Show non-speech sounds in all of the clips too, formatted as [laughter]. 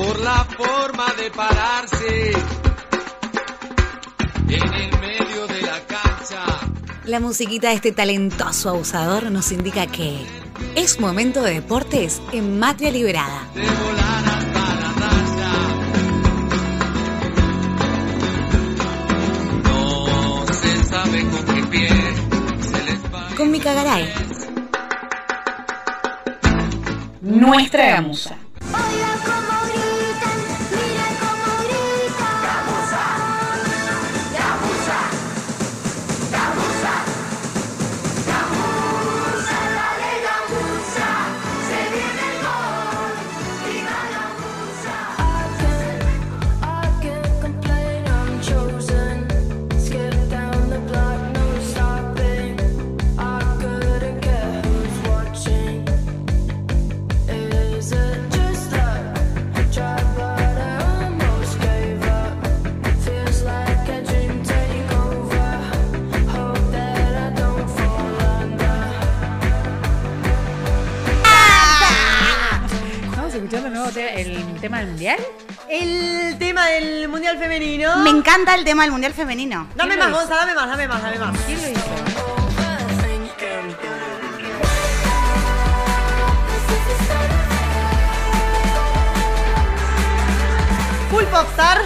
por la forma de pararse en el medio de la cancha. La musiquita de este talentoso abusador nos indica que es momento de deportes en Matria Liberada. De volar hasta la raya. No se sabe con qué pie se les va. Con Mica Garay. Nuestra gamusa. Tema del mundial? El tema del Mundial Femenino. Me encanta el tema del Mundial Femenino. Dame ¿Quién más? Gonza, dame más, dame más, dame más. ¿Quién lo hizo? Full Popstar.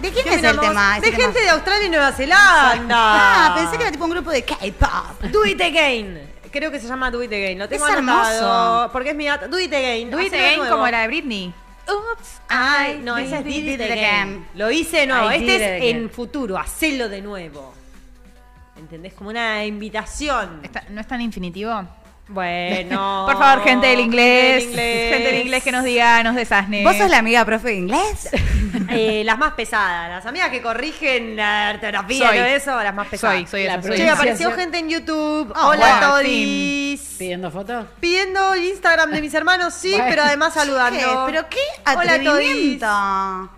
¿De quién ¿Qué es el tema? ese De tema? gente de Australia y Nueva Zelanda. Ah, pensé que era tipo un grupo de K-pop. Do It Again. Creo que se llama Do It Again. Lo tengo Es anotado, hermoso. Porque es mi. Do It Again. Do It Again nuevo. como la de Britney. Oops. Ay, no, esa es did It Again. again. Lo hice. I Este es again. en futuro. Hacelo de nuevo. ¿Entendés? Como una invitación. ¿No es tan infinitivo? Bueno. Por favor, gente del inglés. Del inglés. Gente del inglés que nos diga, nos desasne. ¿Vos sos la amiga profe de inglés? [laughs] Eh, las más pesadas, las amigas que corrigen la Soy. y todo eso, las más pesadas. Soy, soy La esa. soy Che, apareció gente en YouTube. Oh, Hola fin. todos. ¿Pidiendo fotos? Pidiendo el Instagram de mis hermanos, sí, Bueno. pero además saludando. ¿Qué? ¿Pero qué Hola, atrevimiento?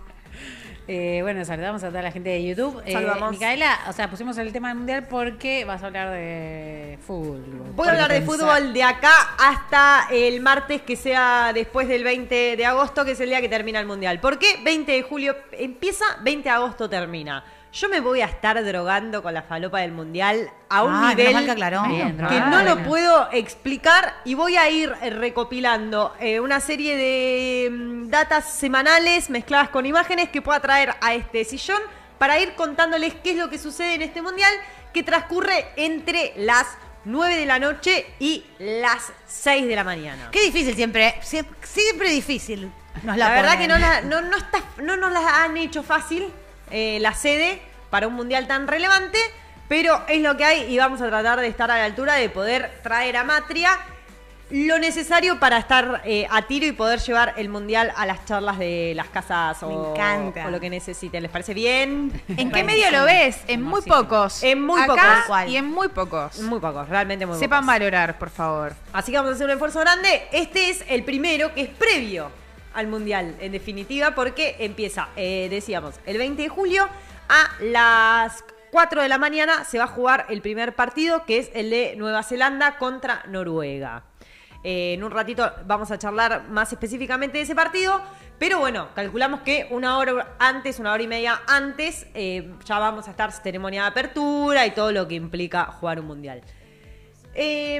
Eh, bueno, saludamos a toda la gente de YouTube. Eh, Saludamos. Micaela, o sea, pusimos el tema del mundial porque vas a hablar de fútbol. Voy a hablar de fútbol de acá hasta el martes, que sea después del 20 de agosto, que es el día que termina el Mundial. ¿Por qué 20 de julio empieza, 20 de agosto termina? Yo me voy a estar drogando con la falopa del Mundial a un Ah, nivel que aclaró. Bien, que drogada, no lo puedo explicar y voy a ir eh, recopilando eh, una serie de mm, datas semanales mezcladas con imágenes que pueda traer a este sillón para ir contándoles qué es lo que sucede en este mundial que transcurre entre las 9 de la noche y las 6 de la mañana. Qué difícil siempre, siempre, siempre difícil. Nos La, la, verdad que no, la- no, no, está, no nos la han hecho fácil eh, la sede para un mundial tan relevante, pero es lo que hay y vamos a tratar de estar a la altura de poder traer a Matria lo necesario para estar eh, a tiro y poder llevar el mundial a las charlas de las casas Me o, encanta. o lo que necesiten. ¿Les parece bien? ¿En qué medio lo ves? En muy pocos. En muy Acá pocos. Y en muy pocos. Muy pocos, realmente muy Sepan pocos. valorar, por favor. Así que vamos a hacer un esfuerzo grande. Este es el primero que es previo al Mundial, en definitiva, porque empieza, eh, decíamos, el 20 de julio a las 4 de la mañana se va a jugar el primer partido, que es el de Nueva Zelanda contra Noruega. Eh, en un ratito vamos a charlar más específicamente de ese partido, pero bueno, calculamos que una hora antes, una hora y media antes, eh, ya vamos a estar ceremonia de apertura y todo lo que implica jugar un mundial. Eh,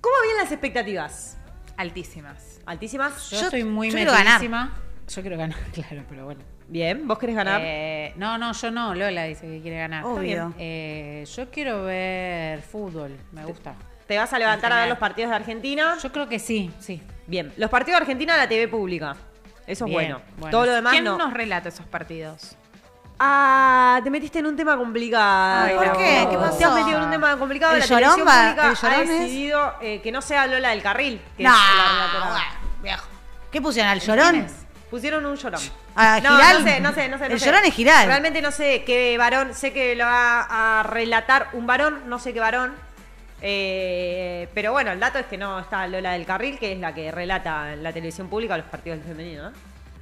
¿Cómo vienen las expectativas? Altísimas. ¿Altísimas? Yo, Yo- estoy muy yo quiero ganar. metidísima. Yo quiero ganar, [laughs] claro, pero bueno. Bien, ¿vos querés ganar? Eh, no, no, yo no. Lola dice que quiere ganar. Está Obvio. bien. Eh, yo quiero ver fútbol. Me gusta. ¿Te vas a levantar a ver los partidos de Argentina? Yo creo que sí, sí. Bien, los partidos de Argentina la TV pública. Eso es Bien, bueno. bueno. Todo lo demás ¿Quién no. nos relata esos partidos? Ah, te metiste en un tema complicado. Ay, ¿por qué? ¿Qué pasó? Te has metido en un tema complicado. ¿El la llorón televisión va- pública el llorón ha es? decidido eh, que no sea Lola del Carril, que No, es la relatora. bueno, viejo. ¿Qué pusieron? ¿Al llorón? Pusieron un llorón. ¿A no, Giral? no sé, no sé, no sé. no El sé. llorón es Giral. Realmente no sé qué varón, sé que lo va a relatar un varón, no sé qué varón. Eh, pero bueno, el dato es que no está Lola del Carril, que es la que relata en la televisión pública los partidos del femenino. ¿no?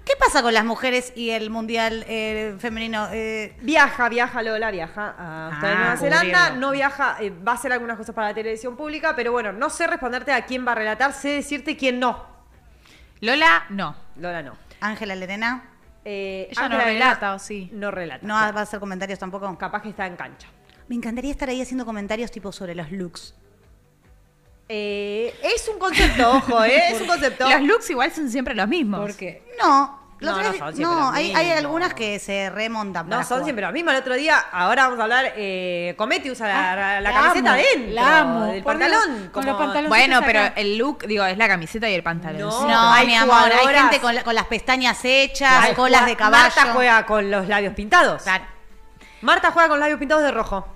¿Qué pasa con las mujeres y el mundial eh, femenino? Eh, Viaja, viaja Lola, viaja a hasta Ah, Nueva Zelanda, no viaja, eh, va a hacer algunas cosas para la televisión pública, pero bueno, no sé responderte a quién va a relatar, sé decirte quién no. Lola, no. Lola no. Ángela Lerena. Eh, Ella no relata, ¿o sí? No relata. No va a hacer comentarios tampoco. Capaz que está en cancha. Me encantaría estar ahí haciendo comentarios tipo sobre los looks. Eh, es un concepto, ojo, ¿eh? Es un concepto. Los looks igual son siempre los mismos. Porque No, No, son siempre no, los hay, hay mismos. algunas que se remontan. No, para son jugar. siempre los mismos. El otro día, ahora vamos a hablar, eh, Cometi usa la, Ah, la la camiseta amo, dentro la amo, del por pantalón. Con los bueno, acá. pero el look, digo, es la camiseta y el pantalón. No. No, Hay mi amor, hay gente con, la- con las pestañas hechas, colas de caballo. Marta juega con los labios pintados. Claro. Marta juega con labios pintados de rojo.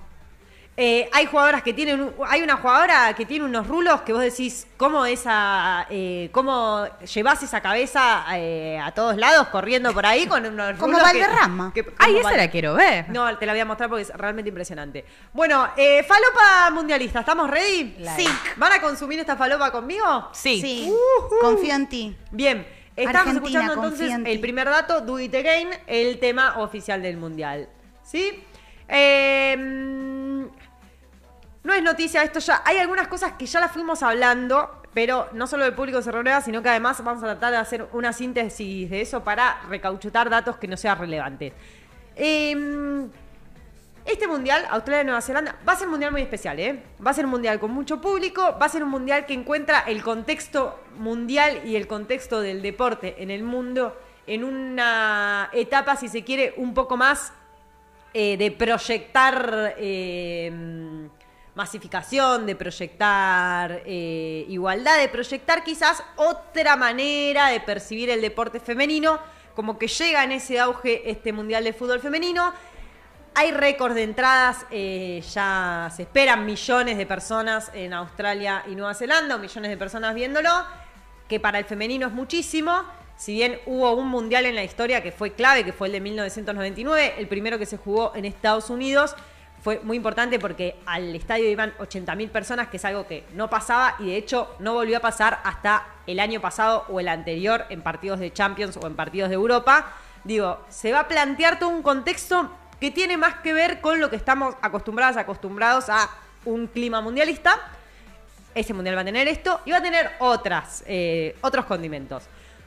Eh, hay jugadoras que tienen, hay una jugadora que tiene unos rulos que vos decís, ¿cómo esa, eh, cómo llevas esa cabeza eh, a todos lados corriendo por ahí con unos [laughs] Como rulos que- Valderrama. que- como Ay, esa Val- la quiero ver. No, te la voy a mostrar porque es realmente impresionante. Bueno, falopa mundialista, ¿estamos ready? Sí. ¿Van a consumir esta falopa conmigo? Sí. Sí, confío en ti. Bien, estamos Argentina, escuchando entonces en el primer dato, Do It Again, el tema oficial del Mundial. ¿Sí? Eh, no es noticia esto ya. Hay algunas cosas que ya las fuimos hablando, pero no solo el público se renueva, sino que además vamos a tratar de hacer una síntesis de eso para recauchutar datos que no sean relevantes. Eh, este mundial, Australia-Nueva Zelanda, va a ser un mundial muy especial, ¿eh? Va a ser un mundial con mucho público, va a ser un mundial que encuentra el contexto mundial y el contexto del deporte en el mundo en una etapa, si se quiere, un poco más eh, de proyectar eh, masificación, de proyectar eh, igualdad, de proyectar quizás otra manera de percibir el deporte femenino, como que llega en ese auge este Mundial de Fútbol Femenino. Hay récord de entradas, eh, ya se esperan millones de personas en Australia y Nueva Zelanda, o millones de personas viéndolo, que para el femenino es muchísimo. Si bien hubo un mundial en la historia que fue clave, que fue el de 1999, el primero que se jugó en Estados Unidos, fue muy importante porque al estadio iban 80.000 personas, que es algo que no pasaba y de hecho no volvió a pasar hasta el año pasado o el anterior en partidos de Champions o en partidos de Europa. Digo, se va a plantear todo un contexto que tiene más que ver con lo que estamos acostumbradas, acostumbrados a un clima mundialista. Ese mundial va a tener esto y va a tener otras, eh, otros condimentos.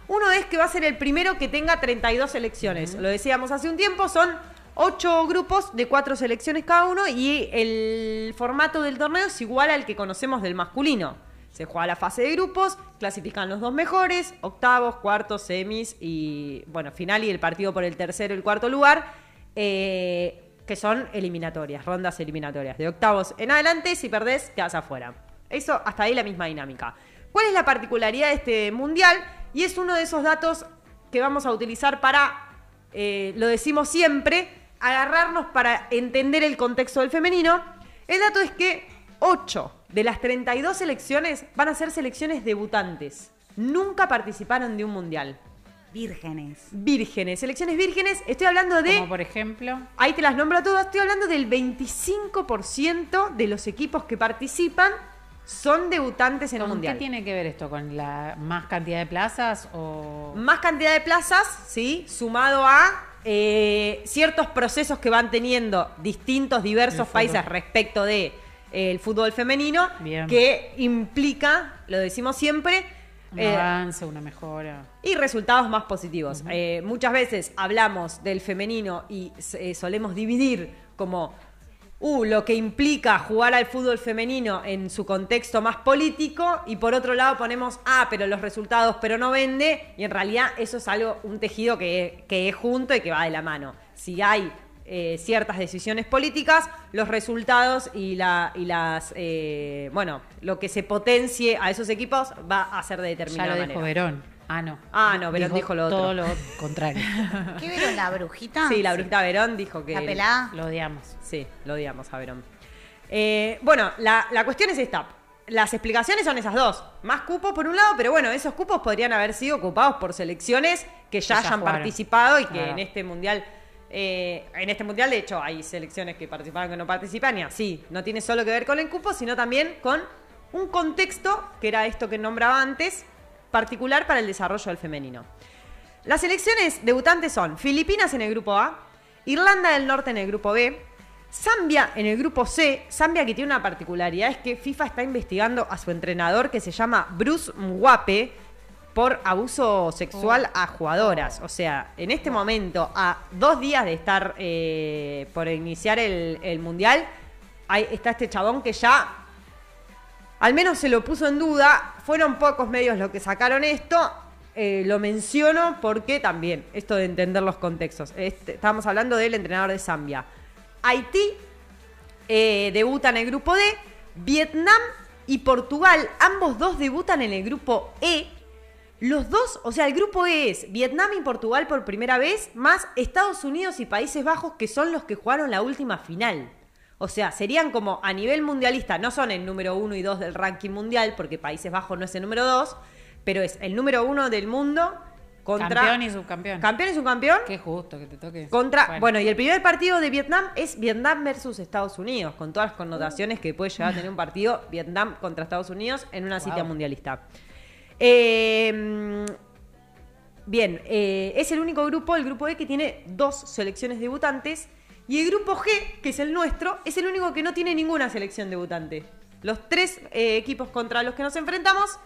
Uno es que va a ser el primero que tenga 32 selecciones. Lo decíamos hace un tiempo, son 8 grupos de 4 selecciones cada uno y el formato del torneo es igual al que conocemos del masculino. Se juega la fase de grupos, clasifican los dos mejores, octavos, cuartos, semis y, bueno, final y el partido por el tercero y el cuarto lugar, eh, que son eliminatorias, rondas eliminatorias. De octavos en adelante, si perdés, quedas afuera. Eso, hasta ahí la misma dinámica. ¿Cuál es la particularidad de este mundial? Y es uno de esos datos que vamos a utilizar para, eh, lo decimos siempre, agarrarnos para entender el contexto del femenino. El dato es que 8 de las 32 selecciones van a ser selecciones debutantes. Nunca participaron de un mundial. Vírgenes. Vírgenes, selecciones vírgenes. Estoy hablando de... como por ejemplo, Ahí te las nombro todas. Estoy hablando del 25% de los equipos que participan son debutantes en el ¿con qué mundial. tiene que ver esto? ¿Con la más cantidad de plazas o...? Más cantidad de plazas, ¿sí? Sumado a eh, ciertos procesos que van teniendo distintos, diversos países respecto de eh, el fútbol femenino, Bien. que implica, lo decimos siempre, Un eh, avance, una mejora. y resultados más positivos. Eh, muchas veces hablamos del femenino y solemos dividir como uh, lo que implica jugar al fútbol femenino en su contexto más político y por otro lado ponemos, ah, pero los resultados, pero no vende y en realidad eso es algo, un tejido que, que es junto y que va de la mano. Si hay eh, ciertas decisiones políticas, los resultados y, la, y las, eh, bueno, lo que se potencie a esos equipos va a ser de Ya determinada lo dijo manera. Verón. Ah, no. Ah, no, Verón dijo lo otro. Todo lo contrario. [laughs] ¿Qué vieron la brujita? Sí, la brujita Verón dijo que. La pelada. lo odiamos. Sí, lo odiamos a Verón. Eh, bueno, la, la cuestión es esta. Las explicaciones son esas dos. Más cupos por un lado, pero bueno, esos cupos podrían haber sido ocupados por selecciones que ya Que ya hayan jugaron. participado y que Claro. en este mundial. eh, en este mundial, de hecho, hay selecciones que participaron que no participan y así. No tiene solo que ver con el cupo, sino también con un contexto, que era esto que nombraba antes, particular para el desarrollo del femenino. Las selecciones debutantes son Filipinas en el grupo A, Irlanda del Norte en el grupo B, Zambia en el grupo C. Zambia que tiene una particularidad es que FIFA está investigando a su entrenador que se llama Bruce Mwape, por abuso sexual a jugadoras. O sea, en este momento, a dos días de estar eh, por iniciar el, el mundial, ahí está este chabón que ya al menos se lo puso en duda. Fueron pocos medios los que sacaron esto. Eh, lo menciono porque también, esto de entender los contextos. Este, estábamos hablando del entrenador de Zambia. Haití eh, debuta en el grupo D. Vietnam y Portugal, ambos dos debutan en el grupo E. Los dos, o sea, el grupo E es Vietnam y Portugal por primera vez, más Estados Unidos y Países Bajos, que son los que jugaron la última final. O sea, serían como a nivel mundialista, no son el número uno y dos del ranking mundial, porque Países Bajos no es el número dos, pero es el número uno del mundo contra. Campeón y subcampeón. Campeón y subcampeón. Qué justo que te toque. Contra, bueno. y el primer partido de Vietnam es Vietnam versus Estados Unidos, con todas las connotaciones que puede llegar a tener un partido Vietnam contra Estados Unidos en una cita mundialista. Eh, bien, eh, es el único grupo, el grupo E, que tiene dos selecciones debutantes. Y el grupo G, que es el nuestro, es el único que no tiene ninguna selección debutante. Los tres eh, equipos contra los que nos enfrentamos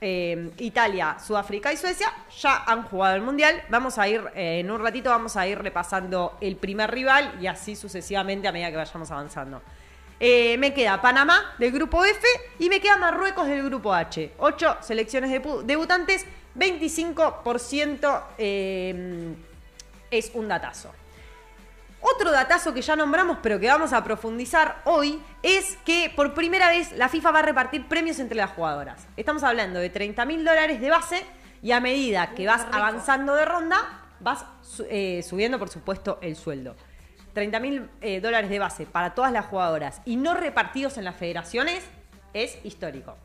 eh, Italia, Sudáfrica y Suecia ya han jugado el mundial. Vamos a ir, eh, en un ratito vamos a ir repasando el primer rival y así sucesivamente a medida que vayamos avanzando. Me queda Panamá del grupo F y me queda Marruecos del grupo H. Ocho selecciones debu- debutantes, 25% eh, es un datazo. Otro datazo que ya nombramos, pero que vamos a profundizar hoy, es que por primera vez la FIFA va a repartir premios entre las jugadoras. Estamos hablando de 30 mil dólares de base y a medida que vas avanzando de ronda, vas eh, subiendo, por supuesto, el sueldo. 30 mil eh, dólares de base para todas las jugadoras y no repartidos en las federaciones es histórico.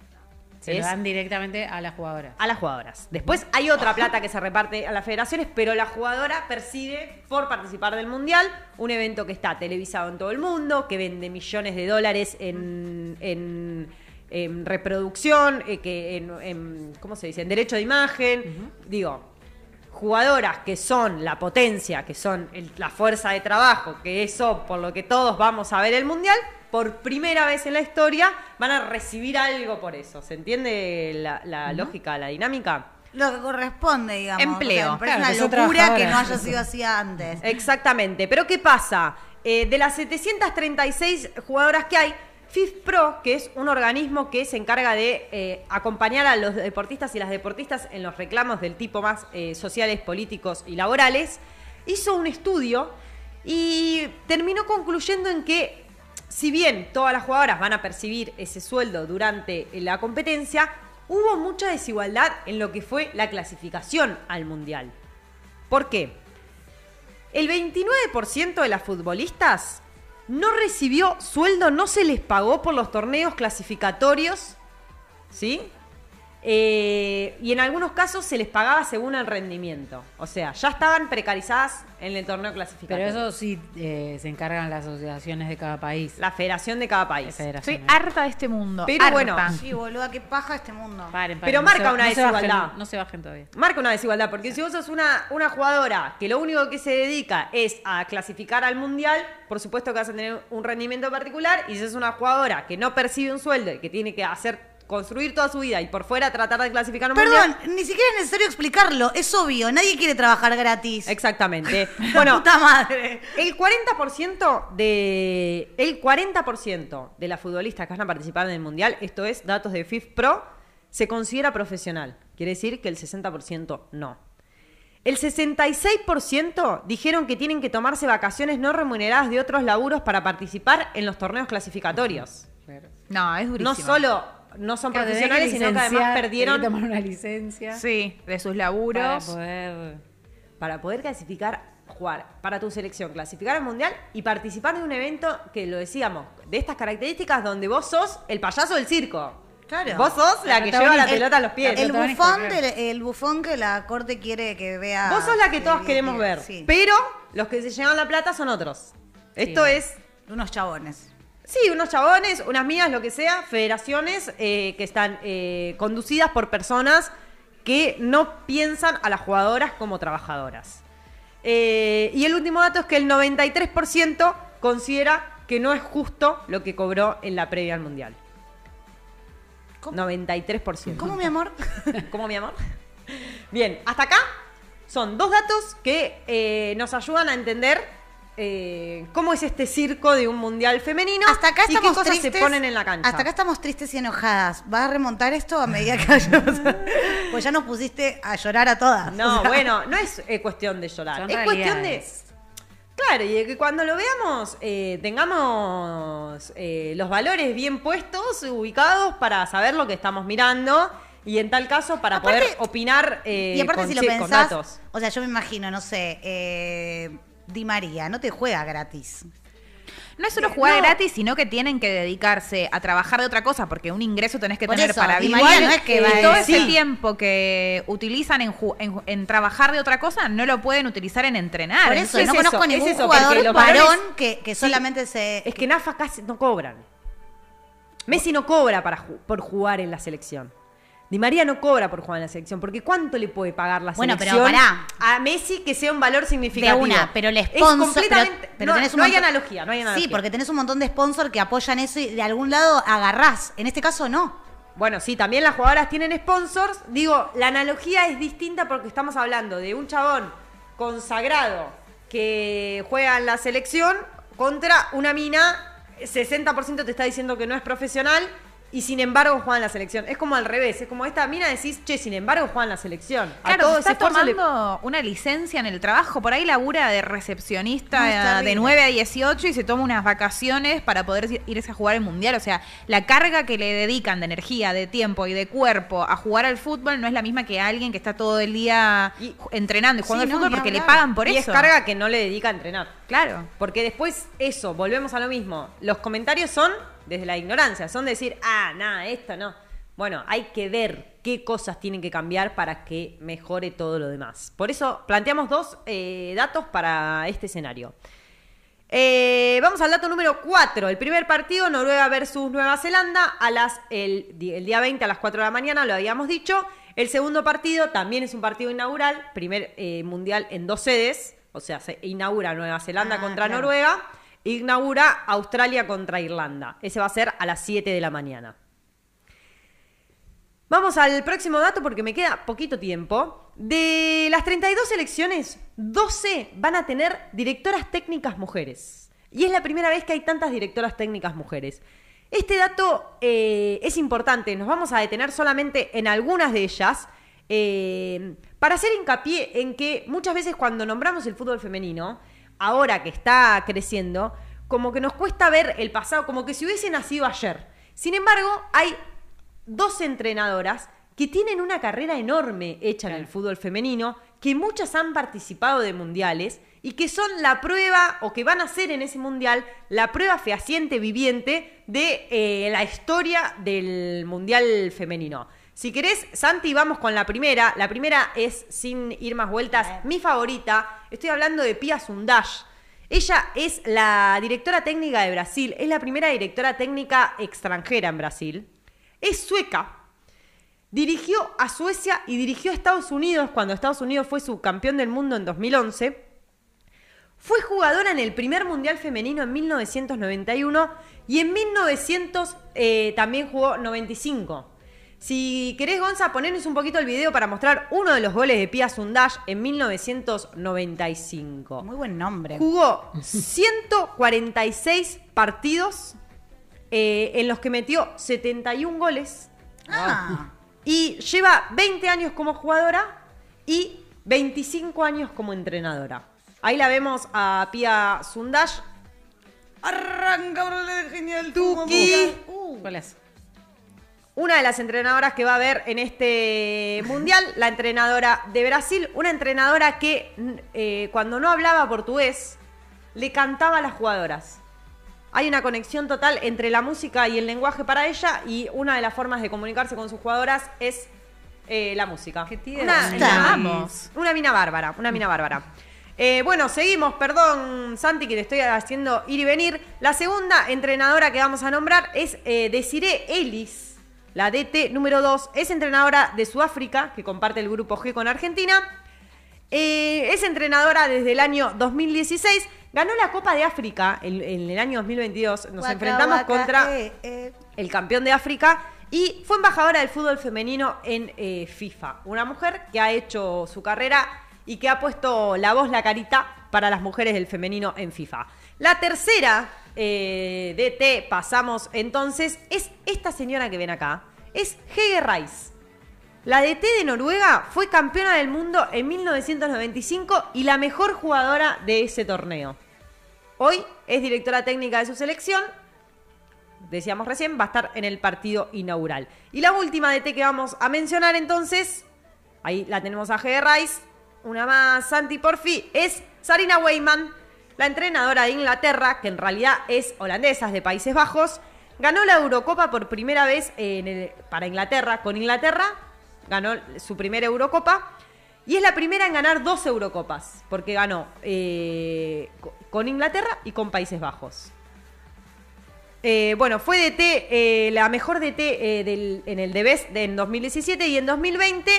Se lo Es- dan directamente a las jugadoras. a las jugadoras. Después hay otra plata que se reparte a las federaciones, pero la jugadora percibe por participar del Mundial un evento que está televisado en todo el mundo, que vende millones de dólares en, en- en reproducción, eh, que en, en- ¿cómo se dice? En derecho de imagen. Digo, jugadoras que son la potencia, que son el- la fuerza de trabajo, que eso por lo que todos vamos a ver el mundial, por primera vez en la historia van a recibir algo por eso. ¿Se entiende la, la lógica, la dinámica? Lo que corresponde, digamos. Empleo. O sea, Claro, son una locura que no haya sido así antes. Exactamente. Pero ¿qué pasa? Eh, de las 736 jugadoras que hay, FIFPro, que es un organismo que se encarga de eh, acompañar a los deportistas y las deportistas en los reclamos del tipo más eh, sociales, políticos y laborales, hizo un estudio y terminó concluyendo en que si bien todas las jugadoras van a percibir ese sueldo durante la competencia, hubo mucha desigualdad en lo que fue la clasificación al Mundial. ¿Por qué? El 29% de las futbolistas no recibió sueldo, no se les pagó por los torneos clasificatorios, ¿sí? Eh, y en algunos casos se les pagaba según el rendimiento. O sea, ya estaban precarizadas en el torneo Pero clasificatorio. eso sí eh, se encargan las asociaciones de cada país. La federación de cada país. federaciones. Soy harta de este mundo. Pero harta. bueno, Sí, boluda, qué paja este mundo. Paren, paren, Pero no marca se- una no se bajen, desigualdad. no se bajen todavía. Marca una desigualdad, porque si vos sos una, una jugadora que lo único que se dedica es a clasificar al mundial, por supuesto que vas a tener un rendimiento particular, y si sos una jugadora que no percibe un sueldo y que tiene que hacer construir toda su vida y por fuera tratar de clasificar un Perdón, mundial. ni siquiera es necesario explicarlo. Es obvio, nadie quiere trabajar gratis. Exactamente. [laughs] [laughs] Bueno, puta madre. el 40% de el 40% de las futbolistas que van a participar en el mundial, esto es datos de FIFPro, se considera profesional. Quiere decir que el 60% no. El 66% dijeron que tienen que tomarse vacaciones no remuneradas de otros laburos para participar en los torneos clasificatorios. No, es durísimo. No solo no son Claro, profesionales, sino que además perdieron que tomar una licencia Sí, de sus para laburos. poder... para poder clasificar, jugar para tu selección, clasificar al mundial y participar de un evento que lo decíamos, de estas características donde vos sos el payaso del circo. Claro. Vos sos la, La que lleva la pelota a los pies. El bufón, del- el bufón que la corte quiere que vea. Vos sos la que todos queremos ver. Sí. Pero los que se llevan la plata son otros. Esto es, Unos chabones. Sí, unos chabones, unas mías, lo que sea, federaciones eh, que están eh, conducidas por personas que no piensan a las jugadoras como trabajadoras. Eh, y el último dato es que el 93% considera que no es justo lo que cobró en la previa al Mundial. 93%. ¿Cómo, mi amor? [laughs] ¿Cómo, mi amor? Bien, hasta acá son dos datos que eh, nos ayudan a entender eh, cómo es este circo de un mundial femenino Hasta acá y estamos qué cosas tristes. se ponen en la cancha. Hasta acá estamos tristes y enojadas. ¿Vas a remontar esto a medida que vayamos? [laughs] pues ya nos pusiste a llorar a todas. No, [laughs] O sea, bueno, no es eh, cuestión de llorar. Es cuestión de. Claro, y de que cuando lo veamos eh, tengamos eh, los valores bien puestos, ubicados para saber lo que estamos mirando y en tal caso para Aparte- poder opinar eh, y aparte con, si lo con pensás, datos. o sea, yo me imagino, no sé, eh, Di María, no te juega gratis. No es solo jugar No. gratis, sino que tienen que dedicarse a trabajar de otra cosa, porque un ingreso tenés que Por tener eso, para Di vivir. María no es que y todo ese tiempo que utilizan en, ju- en, en trabajar de otra cosa, no lo pueden utilizar en entrenar. Por eso, es no eso, conozco es ningún eso, porque jugador varón que, que Sí. solamente se... Es que Nafa casi no cobran. Messi no cobra para ju- por jugar en la selección. Di María no cobra por jugar en la selección, porque ¿cuánto le puede pagar la Bueno, pero selección pará. a Messi que sea un valor significativo? de una, pero el Es sponsor... completamente- pero, pero no, tenés un no hay analogía, no hay analogía. Sí, porque tenés un montón de sponsors que apoyan eso y de algún lado agarrás. En este caso no. Bueno, sí, también las jugadoras tienen sponsors. Digo, la analogía es distinta porque estamos hablando de un chabón consagrado que juega en la selección contra una mina, 60% te está diciendo que no es profesional y sin embargo juega en la selección. Es como al revés, es como esta mina decís, che, sin embargo juega en la selección. A Claro, todo ese está le- tomando una licencia en el trabajo, por ahí labura de recepcionista No, de 9 a 18 y se toma unas vacaciones para poder ir- irse a jugar el mundial. O sea, la carga que le dedican de energía, de tiempo y de cuerpo a jugar al fútbol no es la misma que alguien que está todo el día Y- entrenando y jugando Sí, al no, fútbol porque le pagan por y eso. es carga que no le dedica a entrenar. Claro. Porque después, eso, volvemos a lo mismo. Los comentarios son desde la ignorancia, son decir, ah, nada, esto no. Bueno, hay que ver qué cosas tienen que cambiar para que mejore todo lo demás. Por eso planteamos dos eh, datos para este escenario. Eh, vamos al dato número 4. El primer partido, Noruega versus Nueva Zelanda, a las, el, día 20 a las 4 de la mañana, lo habíamos dicho. El segundo partido también es un partido inaugural, primer eh, mundial en dos sedes, o sea, se inaugura Nueva Zelanda Ah, contra claro. Noruega, inaugura Australia contra Irlanda. Ese va a ser a las 7 de la mañana. Vamos al próximo dato porque me queda poquito tiempo. De las 32 elecciones, 12 van a tener directoras técnicas mujeres. Y es la primera vez que hay tantas directoras técnicas mujeres. Este dato eh, es importante, nos vamos a detener solamente en algunas de ellas eh, para hacer hincapié en que muchas veces cuando nombramos el fútbol femenino, ahora que está creciendo, como que nos cuesta ver el pasado, como que si hubiese nacido ayer. Sin embargo, hay dos entrenadoras que tienen una carrera enorme hecha en el fútbol femenino, que muchas han participado de mundiales y que son la prueba, o que van a ser en ese mundial, la prueba fehaciente, viviente de eh, la historia del mundial femenino. Si querés, Santi, vamos con la primera. La primera es, sin ir más vueltas, mi favorita. Estoy hablando de Pia Sundash. Ella es la directora técnica de Brasil, es la primera directora técnica extranjera en Brasil. Es sueca. Dirigió a Suecia y dirigió a Estados Unidos cuando Estados Unidos fue subcampeón del mundo en 2011. Fue jugadora en el primer Mundial Femenino en 1991 y en 1900 eh, también jugó 95. Si querés, Gonza, ponernos un poquito el video para mostrar uno de los goles de Pia Sundash en 1995. Muy buen nombre. Jugó 146 partidos eh, en los que metió 71 goles Ah, y lleva 20 años como jugadora y 25 años como entrenadora. Ahí la vemos a Pia Sundash. arranca genial. Tuki. ¿Cuál es? Una de las entrenadoras que va a haber en este mundial, la entrenadora de Brasil, una entrenadora que eh, cuando no hablaba portugués le cantaba a las jugadoras. Hay una conexión total entre la música y el lenguaje para ella y una de las formas de comunicarse con sus jugadoras es eh, la música. Qué. Una, una- mina bárbara, una mina bárbara. Eh, bueno, seguimos, perdón Santi que te estoy haciendo ir y venir. La segunda entrenadora que vamos a nombrar es Desiree Ellis, la DT número 2. Es entrenadora de Sudáfrica, que comparte el grupo G con Argentina. Eh, es entrenadora desde el año 2016. Ganó la Copa de África en, en el año 2022. Nos enfrentamos contra eh, eh. el campeón de África y fue embajadora del fútbol femenino en FIFA. Una mujer que ha hecho su carrera y que ha puesto la voz, la carita para las mujeres del femenino en FIFA. La tercera eh, DT, pasamos entonces, es esta señora que ven acá, es Hege Rice. La DT de Noruega fue campeona del mundo en 1995 y la mejor jugadora de ese torneo. Hoy es directora técnica de su selección. Decíamos recién, va a estar en el partido inaugural. Y la última DT que vamos a mencionar entonces, ahí la tenemos a Hege Rice, una más, Santi Porfi, es Sarina Weyman, la entrenadora de Inglaterra, que en realidad es holandesa, es de Países Bajos. Ganó la Eurocopa por primera vez en el- para Inglaterra, con Inglaterra, ganó su primera Eurocopa. Y es la primera en ganar dos Eurocopas, porque ganó eh, co- con Inglaterra y con Países Bajos. Eh, bueno, fue DT, eh, la mejor DT en el DBES de, en 2017 y en 2020.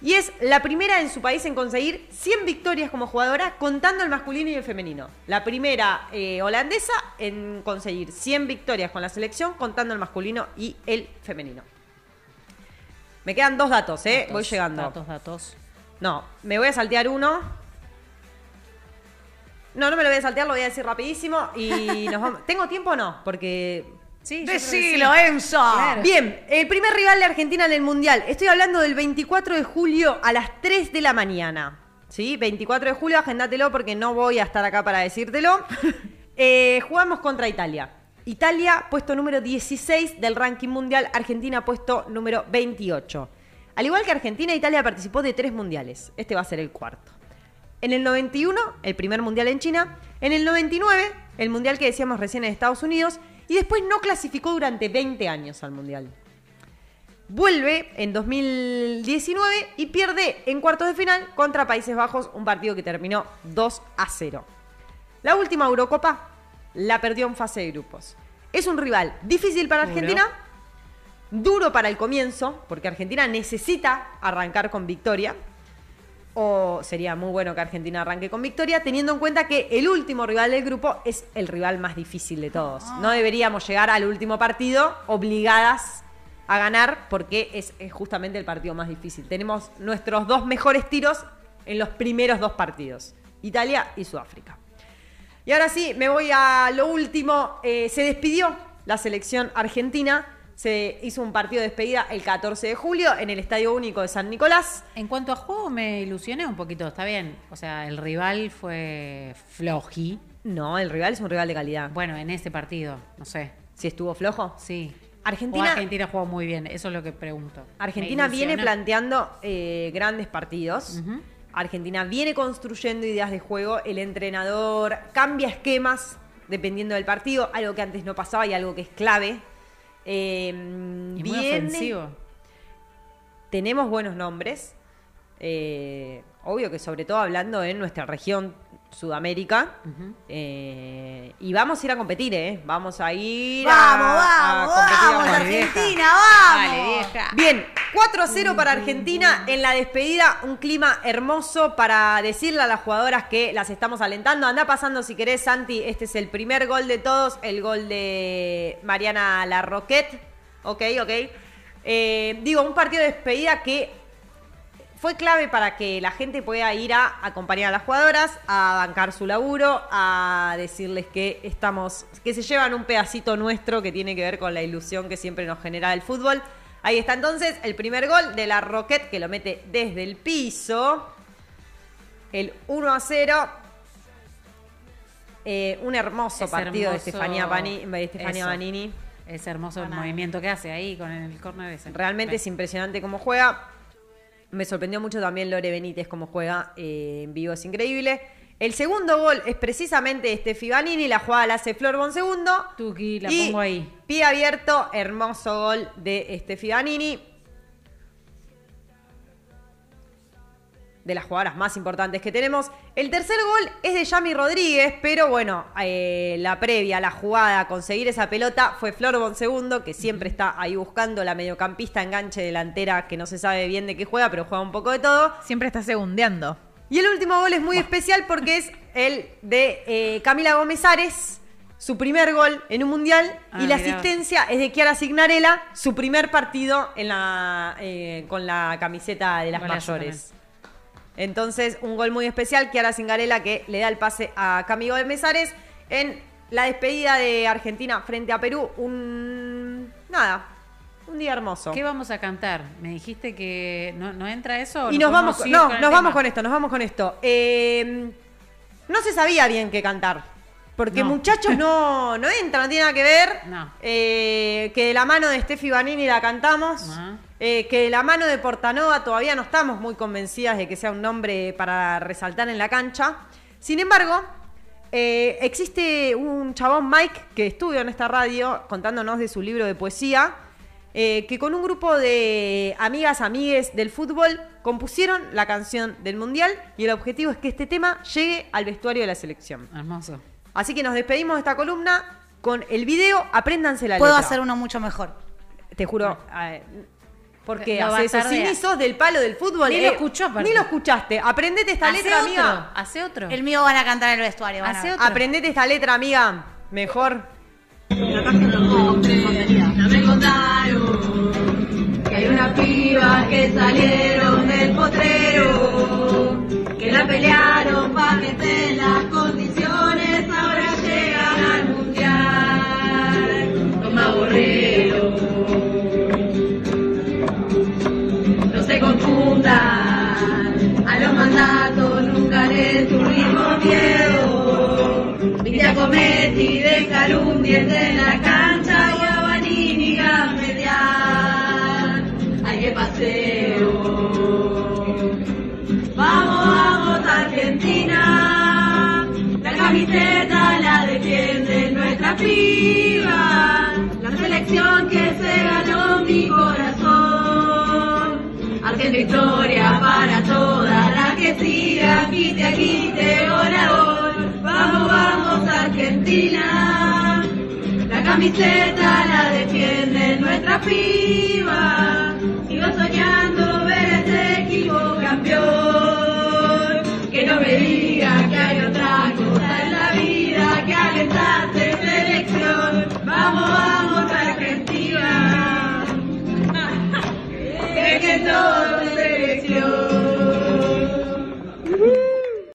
Y es la primera en su país en conseguir 100 victorias como jugadora, contando el masculino y el femenino. La primera eh, holandesa en conseguir 100 victorias con la selección, contando el masculino y el femenino. Me quedan dos datos, ¿eh? Datos, Voy llegando. Datos, datos. No, me voy a saltear uno. No, no me lo voy a saltear, lo voy a decir rapidísimo y [laughs] nos vamos. ¿Tengo tiempo o no? Porque Sí, Decilo, sí. Enzo. Claro. Bien, el primer rival de Argentina en el Mundial. Estoy hablando del 24 de julio a las 3 de la mañana. ¿Sí? 24 de julio, agéndatelo porque no voy a estar acá para decírtelo. [laughs] Eh, jugamos contra Italia. Italia, puesto número 16 del ranking mundial. Argentina, puesto número 28. Al igual que Argentina, Italia participó de tres mundiales. Este va a ser el cuarto. En el 91, el primer mundial en China. En el 99, el mundial que decíamos recién en Estados Unidos. Y después no clasificó durante 20 años al mundial. Vuelve en 2019 y pierde en cuartos de final contra Países Bajos, un partido que terminó 2 a 0. La última Eurocopa la perdió en fase de grupos. Es un rival difícil para. Argentina, duro para el comienzo, porque Argentina necesita arrancar con victoria. O sería muy bueno que Argentina arranque con victoria, teniendo en cuenta que el último rival del grupo es el rival más difícil de todos. No deberíamos llegar al último partido obligadas a ganar porque es, es justamente el partido más difícil. Tenemos nuestros dos mejores tiros en los primeros dos partidos, Italia y Sudáfrica. Y ahora sí, me voy a lo último. Eh, se despidió la selección argentina. Se hizo un partido de despedida el 14 de julio en el Estadio Único de San Nicolás. En cuanto a juego, me ilusioné un poquito, está bien. O sea, el rival fue floji. No, el rival es un rival de calidad. Bueno, en ese partido, no sé. Si estuvo flojo. Sí. Argentina- O Argentina jugó muy bien, eso es lo que pregunto. Argentina viene planteando eh, grandes partidos. Argentina viene construyendo ideas de juego. El entrenador cambia esquemas dependiendo del partido, algo que antes no pasaba y algo que es clave. Eh, Y muy viene- ofensivo. tenemos buenos nombres. eh, obvio que sobre todo hablando en nuestra región Sudamérica. eh, y vamos a ir a competir, ¿eh? Vamos a ir a- Vamos, a, vamos, competir vamos. Argentina, vamos. Dale, vieja. Bien, 4 a 0 para Argentina en la despedida. Un clima hermoso para decirle a las jugadoras que las estamos alentando. Anda pasando si querés, Santi. Este es el primer gol de todos, el gol de Mariana Larroquette. Ok, ok. Eh, digo, un partido de despedida que fue clave para que la gente pueda ir a acompañar a las jugadoras, a bancar su laburo, a decirles que estamos, que se llevan un pedacito nuestro que tiene que ver con la ilusión que siempre nos genera el fútbol. Ahí está entonces el primer gol de la Roquette que lo mete desde el piso. El 1 a 0. Eh, un hermoso Es partido de. Estefanía, Pani- de Estefanía Eso. Banini. Es hermoso el movimiento que hace ahí con el córner ese. Realmente es impresionante cómo juega. Me sorprendió mucho también Lore Benítez cómo juega eh, en vivo, es increíble. El segundo gol es precisamente este Fibanini, la jugada la hace Flor Bonsegundo. Tuki, la Y pongo ahí. Pie abierto, hermoso gol de este Fibanini. De las jugadoras más importantes que tenemos. El tercer gol es de Yami Rodríguez, pero bueno, eh, la previa, la jugada, conseguir esa pelota fue Flor Bonsegundo, que siempre está ahí buscando la mediocampista enganche delantera, que no se sabe bien de qué juega, pero juega un poco de todo. Siempre está segundeando. Y el último gol es muy especial porque es el de eh, Camila Gómez Ares, su primer gol en un mundial Ah, y la mirá. asistencia es de Chiara Signarella, su primer partido en la, eh, con la camiseta de las mayores. Entonces, un gol muy especial, Chiara Singarela que le da el pase a Camilo de Mesares en la despedida de Argentina frente a Perú. Un. Nada, un día hermoso. ¿Qué vamos a cantar? ¿Me dijiste que no, no entra eso? Y no nos vamos, no, con nos vamos tema? con esto, nos vamos con esto. Eh, no se sabía bien qué cantar. Porque No. muchachos no, no entran, no tiene nada que ver. No. Eh, que de la mano de Steffi Banini la cantamos. Ajá. Eh, que de la mano de Portanova todavía no estamos muy convencidas de que sea un nombre para resaltar en la cancha. Sin embargo, eh, existe un chabón, Mike, que estudió en esta radio contándonos de su libro de poesía, que con un grupo de amigas, amigues del fútbol compusieron la canción del Mundial y el objetivo es que este tema llegue al vestuario de la selección. Hermoso. Así que nos despedimos de esta columna con el video, apréndanse la Puedo letra. hacer uno mucho mejor. Te juro. eh, ¿Por qué Lo haces eso? Si ni sos del palo del fútbol. Ni lo escuchó, aparte. Ni lo escuchaste. Aprendete esta Hace letra, otro. amiga. Hace otro. El mío van a cantar en el vestuario. van a Hace ver. otro. Aprendete esta letra, amiga. Mejor. me contaron que hay unas pibas que salieron del potrero, que la pelearon para que estén a los mandatos nunca les tuvimos miedo. Viste a Cometti dejar un 10 en la cancha y a Vanini gambetear. Ay, qué paseo. Vamos, vamos, Argentina. La camiseta la defiende nuestra piba. victoria para toda la que siga, quite, quite, hola, hola. Vamos, vamos, Argentina. La camiseta la defiende nuestra piba. Sigo soñando ver este equipo campeón. Que no me